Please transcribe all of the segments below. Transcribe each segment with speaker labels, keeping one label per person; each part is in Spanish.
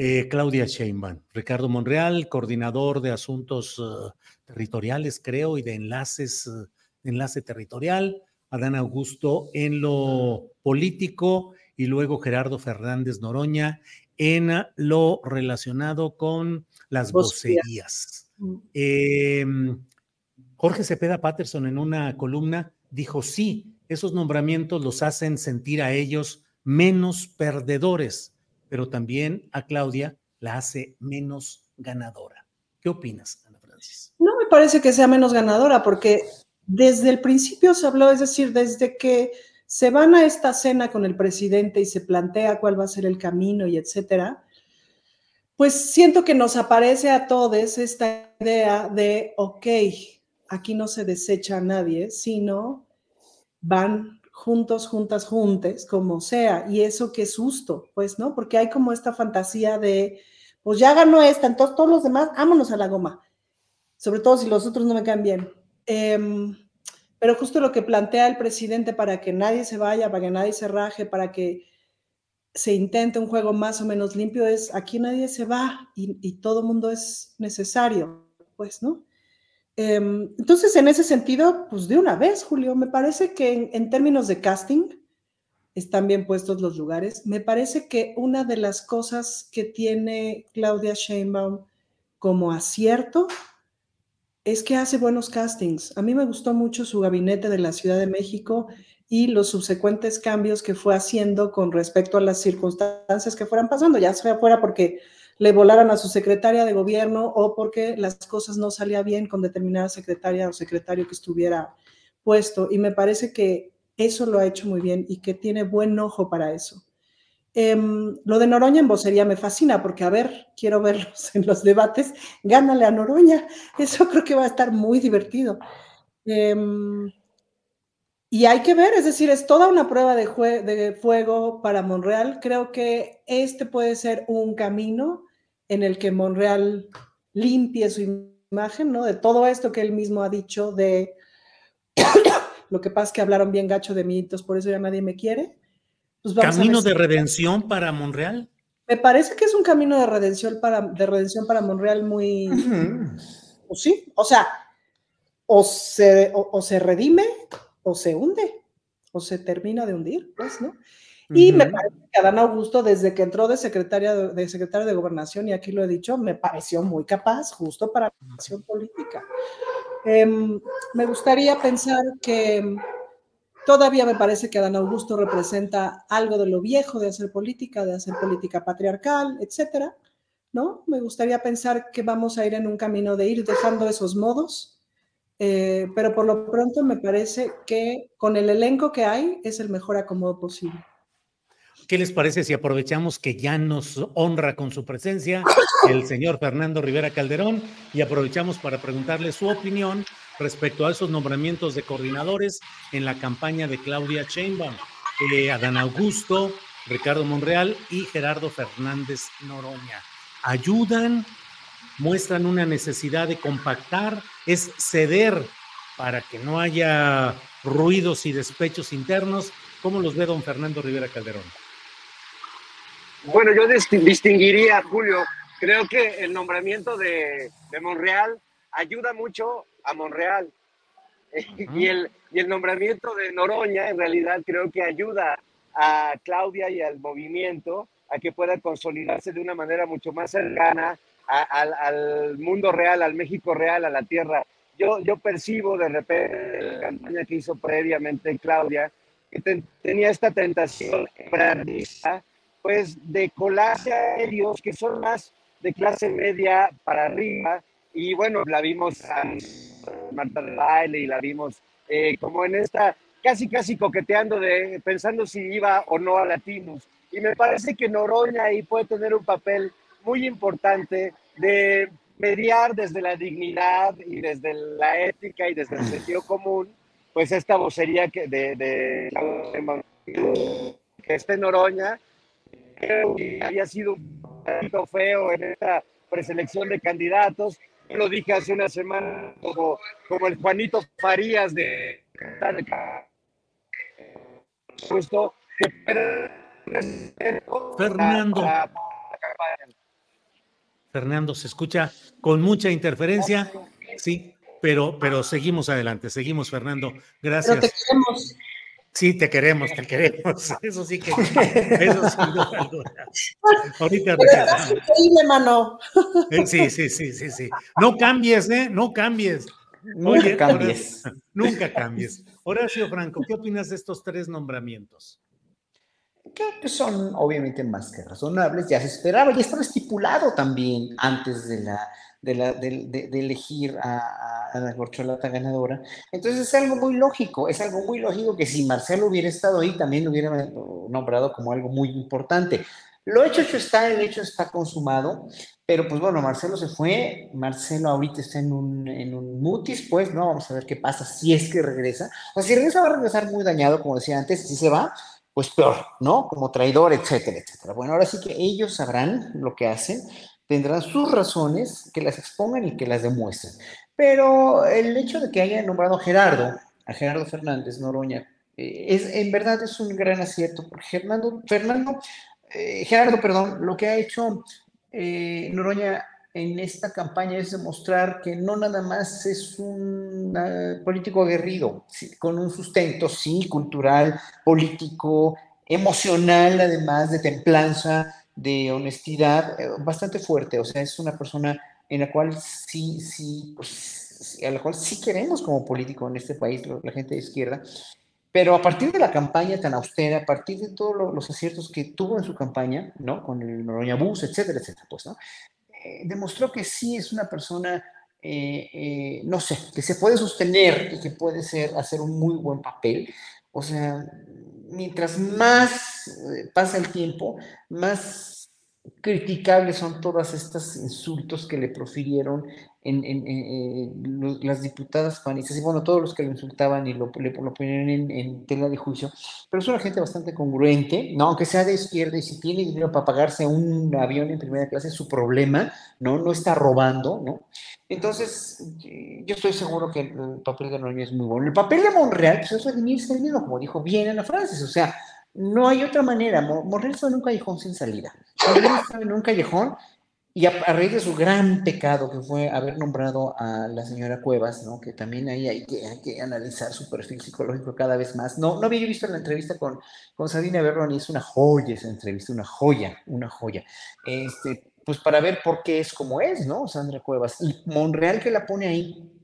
Speaker 1: eh, Claudia Sheinbaum, Ricardo Monreal, coordinador de asuntos uh, territoriales, creo, y de enlaces, uh, enlace territorial, Adán Augusto en lo político y luego Gerardo Fernández Noroña en lo relacionado con las vocerías. Eh, Jorge Cepeda Patterson en una columna dijo, sí, esos nombramientos los hacen sentir a ellos menos perdedores, pero también a Claudia la hace menos ganadora. ¿Qué opinas, Ana Francis?
Speaker 2: No me parece que sea menos ganadora, porque desde el principio se habló, es decir, desde que se van a esta cena con el presidente y se plantea cuál va a ser el camino y etcétera, pues siento que nos aparece a todos esta idea de, ok, aquí no se desecha a nadie, sino van juntos, juntas, juntes, como sea. Y eso qué susto, pues, ¿no? Porque hay como esta fantasía de, pues ya ganó esta, entonces todos los demás, vámonos a la goma. Sobre todo si los otros no me caen bien. Eh, pero justo lo que plantea el presidente para que nadie se vaya, para que nadie se raje, para que se intente un juego más o menos limpio es aquí nadie se va y, y todo mundo es necesario, pues, ¿no? Em, entonces, en ese sentido, pues de una vez, Julio, me parece que en, términos de casting están bien puestos los lugares. Me parece que una de las cosas que tiene Claudia Sheinbaum como acierto es que hace buenos castings. A mí me gustó mucho su gabinete de la Ciudad de México y los subsecuentes cambios que fue haciendo con respecto a las circunstancias que fueran pasando, ya sea fuera porque le volaran a su secretaria de gobierno o porque las cosas no salían bien con determinada secretaria o secretario que estuviera puesto. Y me parece que eso lo ha hecho muy bien y que tiene buen ojo para eso. Eh, lo de Noroña en vocería me fascina porque, a ver, quiero verlos en los debates. Gánale a Noroña. Eso creo que va a estar muy divertido. Eh, y hay que ver, es decir, es toda una prueba de, de, fuego para Monreal. Creo que este puede ser un camino en el que Monreal limpie su imagen, ¿no? De todo esto que él mismo ha dicho de lo que pasa es que hablaron bien gacho de mí, entonces por eso ya nadie me quiere.
Speaker 1: Pues ¿Camino de redención para Monreal?
Speaker 2: Me parece que es un camino de redención para, de redención para Monreal muy... Uh -huh. pues sí, o sea, o se, o, o se redime o se hunde, o se termina de hundir, pues, ¿no? Y uh -huh. me parece que Adán Augusto, desde que entró de secretaria de, de, secretaria de Gobernación, y aquí lo he dicho, me pareció muy capaz, justo para la acción política. Eh, me gustaría pensar que todavía me parece que Adán Augusto representa algo de lo viejo de hacer política, de hacer política patriarcal, etcétera, ¿no? Me gustaría pensar que vamos a ir en un camino de ir dejando esos modos, eh, pero por lo pronto me parece que con el elenco que hay es el mejor acomodo posible.
Speaker 1: ¿Qué les parece si aprovechamos que ya nos honra con su presencia el señor Fernando Rivera Calderón y aprovechamos para preguntarle su opinión respecto a esos nombramientos de coordinadores en la campaña de Claudia Sheinbaum, eh, Adán Augusto, Ricardo Monreal y Gerardo Fernández Noroña? ¿Ayudan? ¿Muestran una necesidad de compactar? ¿Es ceder para que no haya ruidos y despechos internos? ¿Cómo los ve don Fernando Rivera Calderón?
Speaker 3: Bueno, yo distinguiría, Julio, creo que el nombramiento de, de Monreal ayuda mucho a Monreal. y, el, y el nombramiento de Noroña en realidad creo que ayuda a Claudia y al movimiento a que pueda consolidarse de una manera mucho más cercana al mundo real, al México real, a la tierra. Yo, yo percibo de repente la campaña que hizo previamente Claudia, que tenía esta tentación pues de colarse a que son más de clase media para arriba, y bueno, la vimos a Marta de Baile y la vimos eh, como en esta, casi casi coqueteando de, pensando si iba o no a Latinos. Y me parece que Noroña ahí puede tener un papel muy importante de mediar desde la dignidad y desde la ética y desde el sentido común, pues esta vocería que de, de Noroña había sido un poquito feo en esta preselección de candidatos. lo dije hace una semana como, como el Juanito Farías de puesto
Speaker 1: Fernando. Fernando, se escucha con mucha interferencia, sí, pero, pero seguimos adelante, seguimos, Fernando. Gracias. te queremos. Sí, te queremos, te queremos. Eso sí que, eso sin duda Ahorita
Speaker 2: Increíble, mano.
Speaker 1: Eh, sí, sí, sí, sí, sí. No cambies, ¿eh? No cambies.
Speaker 4: Nunca cambies.
Speaker 1: nunca cambies. Horacio Franco, ¿qué opinas de estos tres nombramientos?
Speaker 4: Creo que son obviamente más que razonables, ya se esperaba, ya estaba estipulado también antes de, la, de, elegir a, a, la corcholata ganadora. Entonces es algo muy lógico, es algo muy lógico que si Marcelo hubiera estado ahí, también lo hubiera nombrado como algo muy importante. Lo hecho, hecho está, el hecho está consumado, pero pues bueno, Marcelo se fue, Marcelo ahorita está en un, en un mutis, pues, ¿no? Vamos a ver qué pasa si es que regresa. O sea, si regresa va a regresar muy dañado, como decía antes, si se va, pues peor, ¿no? Como traidor, etcétera, etcétera. Bueno, ahora sí que ellos sabrán lo que hacen, tendrán sus razones, que las expongan y que las demuestren. Pero el hecho de que haya nombrado a Gerardo, a Gerardo Fernández Noroña, eh, es, en verdad es un gran acierto, porque Fernando, eh, Gerardo, perdón, lo que ha hecho eh, Noroña en esta campaña es demostrar que no nada más es un uh, político aguerrido, con un sustento, sí, cultural, político, emocional, además de templanza, de honestidad, eh, bastante fuerte. O sea, es una persona en la cual sí, sí, pues, a la cual sí queremos como político en este país, la gente de izquierda. Pero a partir de la campaña tan austera, a partir de todos los aciertos que tuvo en su campaña, ¿no? Con el Noroña Bus, etcétera, etcétera, pues, ¿no? Eh, demostró que sí es una persona, eh, eh, no sé, que se puede sostener y que puede ser, hacer un muy buen papel. O sea, mientras más pasa el tiempo, más criticables son todos estos insultos que le profirieron en, las diputadas panistas y bueno, todos los que lo insultaban y lo, lo ponían en, tela de juicio, pero es una gente bastante congruente, ¿no? Aunque sea de izquierda y si tiene dinero para pagarse un avión en primera clase su problema, ¿no? No está robando, ¿no? Entonces, yo estoy seguro que el papel de Noroña es muy bueno. El papel de Monreal, pues es redimirse el mismo, como dijo bien Ana Francis, o sea, no hay otra manera. Monreal está en un callejón sin salida. Monreal está en un callejón y a, raíz de su gran pecado, que fue haber nombrado a la señora Cuevas, ¿no? que también ahí hay que, hay que analizar su perfil psicológico cada vez más. No, no había visto la entrevista con, con Sabina Berrón y es una joya esa entrevista, una joya, una joya. Este, pues para ver por qué es como es, ¿no? Sandra Cuevas. Y Monreal que la pone ahí,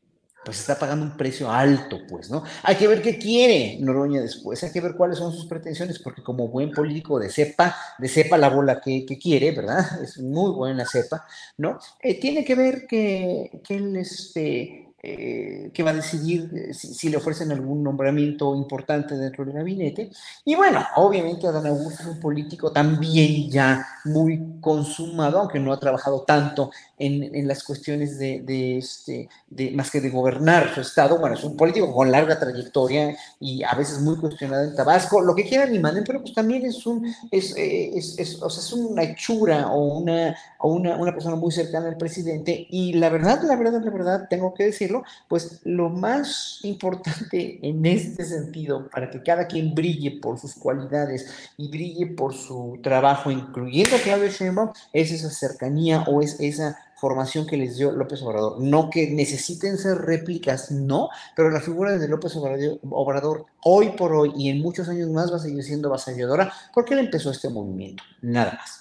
Speaker 4: pues está pagando un precio alto, pues, ¿no? Hay que ver qué quiere Noroña después, hay que ver cuáles son sus pretensiones, porque como buen político de cepa, de cepa la bola que, quiere, ¿verdad? Es muy buena cepa, ¿no? Eh, tiene que ver que, que él, este, eh, que va a decidir eh, si, le ofrecen algún nombramiento importante dentro del gabinete. Y bueno, obviamente Adán Augusto es un político también ya muy consumado, aunque no ha trabajado tanto en, las cuestiones de, este, de, más que de gobernar su estado. Bueno, es un político con larga trayectoria y a veces muy cuestionado en Tabasco, lo que quieran y manden, pero pues también es un, es, eh, es, es, o sea, es una hechura o una, o una, una persona muy cercana al presidente y la verdad, la verdad, la verdad, tengo que decirlo, pues lo más importante en este sentido, para que cada quien brille por sus cualidades y brille por su trabajo, incluyendo a Claudio Sheinbaum, es esa cercanía o es esa formación que les dio López Obrador. No que necesiten ser réplicas, no, pero la figura de López Obrador, hoy por hoy y en muchos años más va a seguir siendo avasalladora porque él empezó este movimiento, nada más.